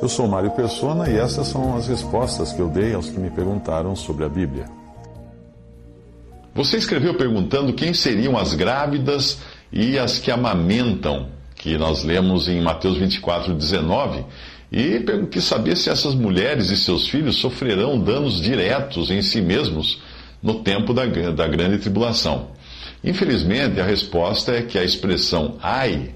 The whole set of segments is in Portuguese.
Eu sou Mário Persona e essas são as respostas que eu dei aos que me perguntaram sobre a Bíblia. Você escreveu perguntando quem seriam as grávidas e as que amamentam, que nós lemos em Mateus 24, 19, e quis saber se essas mulheres e seus filhos sofrerão danos diretos em si mesmos no tempo da, da grande tribulação. Infelizmente, a resposta é que a expressão ai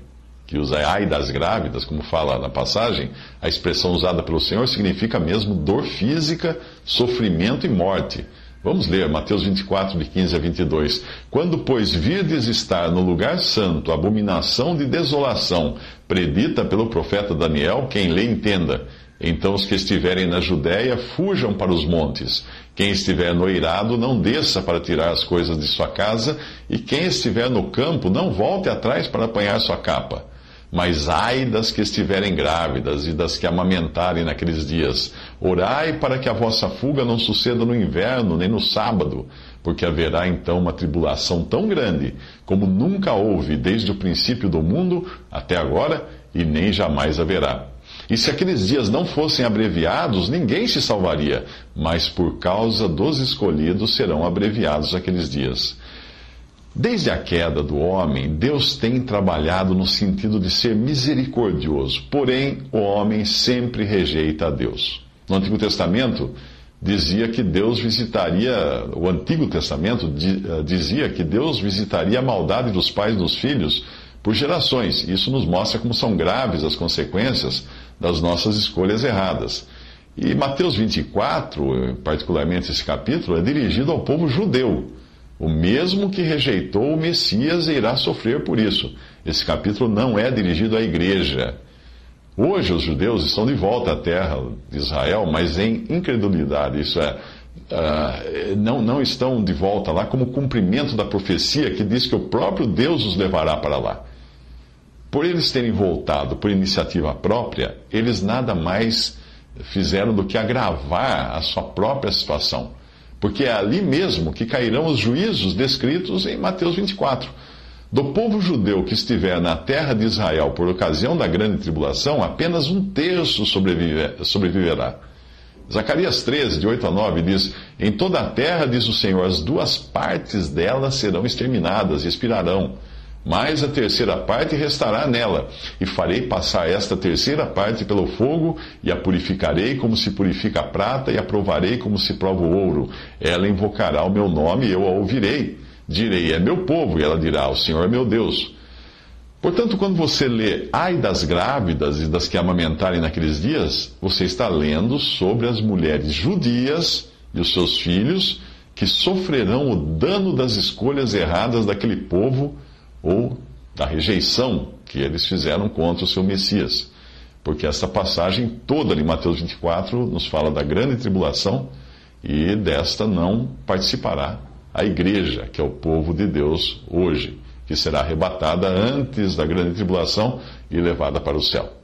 que usa ai das grávidas, como fala na passagem, a expressão usada pelo Senhor significa mesmo dor física, sofrimento e morte. Vamos ler Mateus 24, de 15 a 22. Quando, pois, virdes estar no lugar santo, abominação de desolação, predita pelo profeta Daniel, quem lê entenda. Então os que estiverem na Judéia fujam para os montes. Quem estiver no eirado, não desça para tirar as coisas de sua casa, e quem estiver no campo, não volte atrás para apanhar sua capa. Mas ai das que estiverem grávidas e das que amamentarem naqueles dias. Orai para que a vossa fuga não suceda no inverno, nem no sábado, porque haverá então uma tribulação tão grande, como nunca houve desde o princípio do mundo até agora, e nem jamais haverá. E se aqueles dias não fossem abreviados, ninguém se salvaria, mas por causa dos escolhidos serão abreviados aqueles dias. Desde a queda do homem, Deus tem trabalhado no sentido de ser misericordioso, porém o homem sempre rejeita a Deus. No Antigo Testamento, dizia que Deus visitaria, o Antigo Testamento eh, dizia que Deus visitaria a maldade dos pais dos filhos por gerações. Isso nos mostra como são graves as consequências das nossas escolhas erradas. E Mateus 24, particularmente esse capítulo, é dirigido ao povo judeu o mesmo que rejeitou o Messias irá sofrer por isso. Esse capítulo não é dirigido à igreja. Hoje os judeus estão de volta à terra de Israel, mas em incredulidade. Isso é, uh, não, não estão de volta lá como cumprimento da profecia que diz que o próprio Deus os levará para lá. Por eles terem voltado por iniciativa própria, eles nada mais fizeram do que agravar a sua própria situação porque é ali mesmo que cairão os juízos descritos em Mateus 24. Do povo judeu que estiver na terra de Israel por ocasião da grande tribulação, apenas um terço sobreviverá. Zacarias 13, de 8 a 9, diz: Em toda a terra, diz o Senhor, as duas partes dela serão exterminadas e expirarão mas a terceira parte restará nela, e farei passar esta terceira parte pelo fogo, e a purificarei como se purifica a prata, e a provarei como se prova o ouro. Ela invocará o meu nome, e eu a ouvirei. Direi, é meu povo, e ela dirá, o Senhor é meu Deus. Portanto, quando você lê ai das grávidas e das que amamentarem naqueles dias, você está lendo sobre as mulheres judias e os seus filhos que sofrerão o dano das escolhas erradas daquele povo ou da rejeição que eles fizeram contra o seu Messias. Porque essa passagem toda de Mateus 24 nos fala da grande tribulação e desta não participará a igreja, que é o povo de Deus hoje, que será arrebatada antes da grande tribulação e levada para o céu.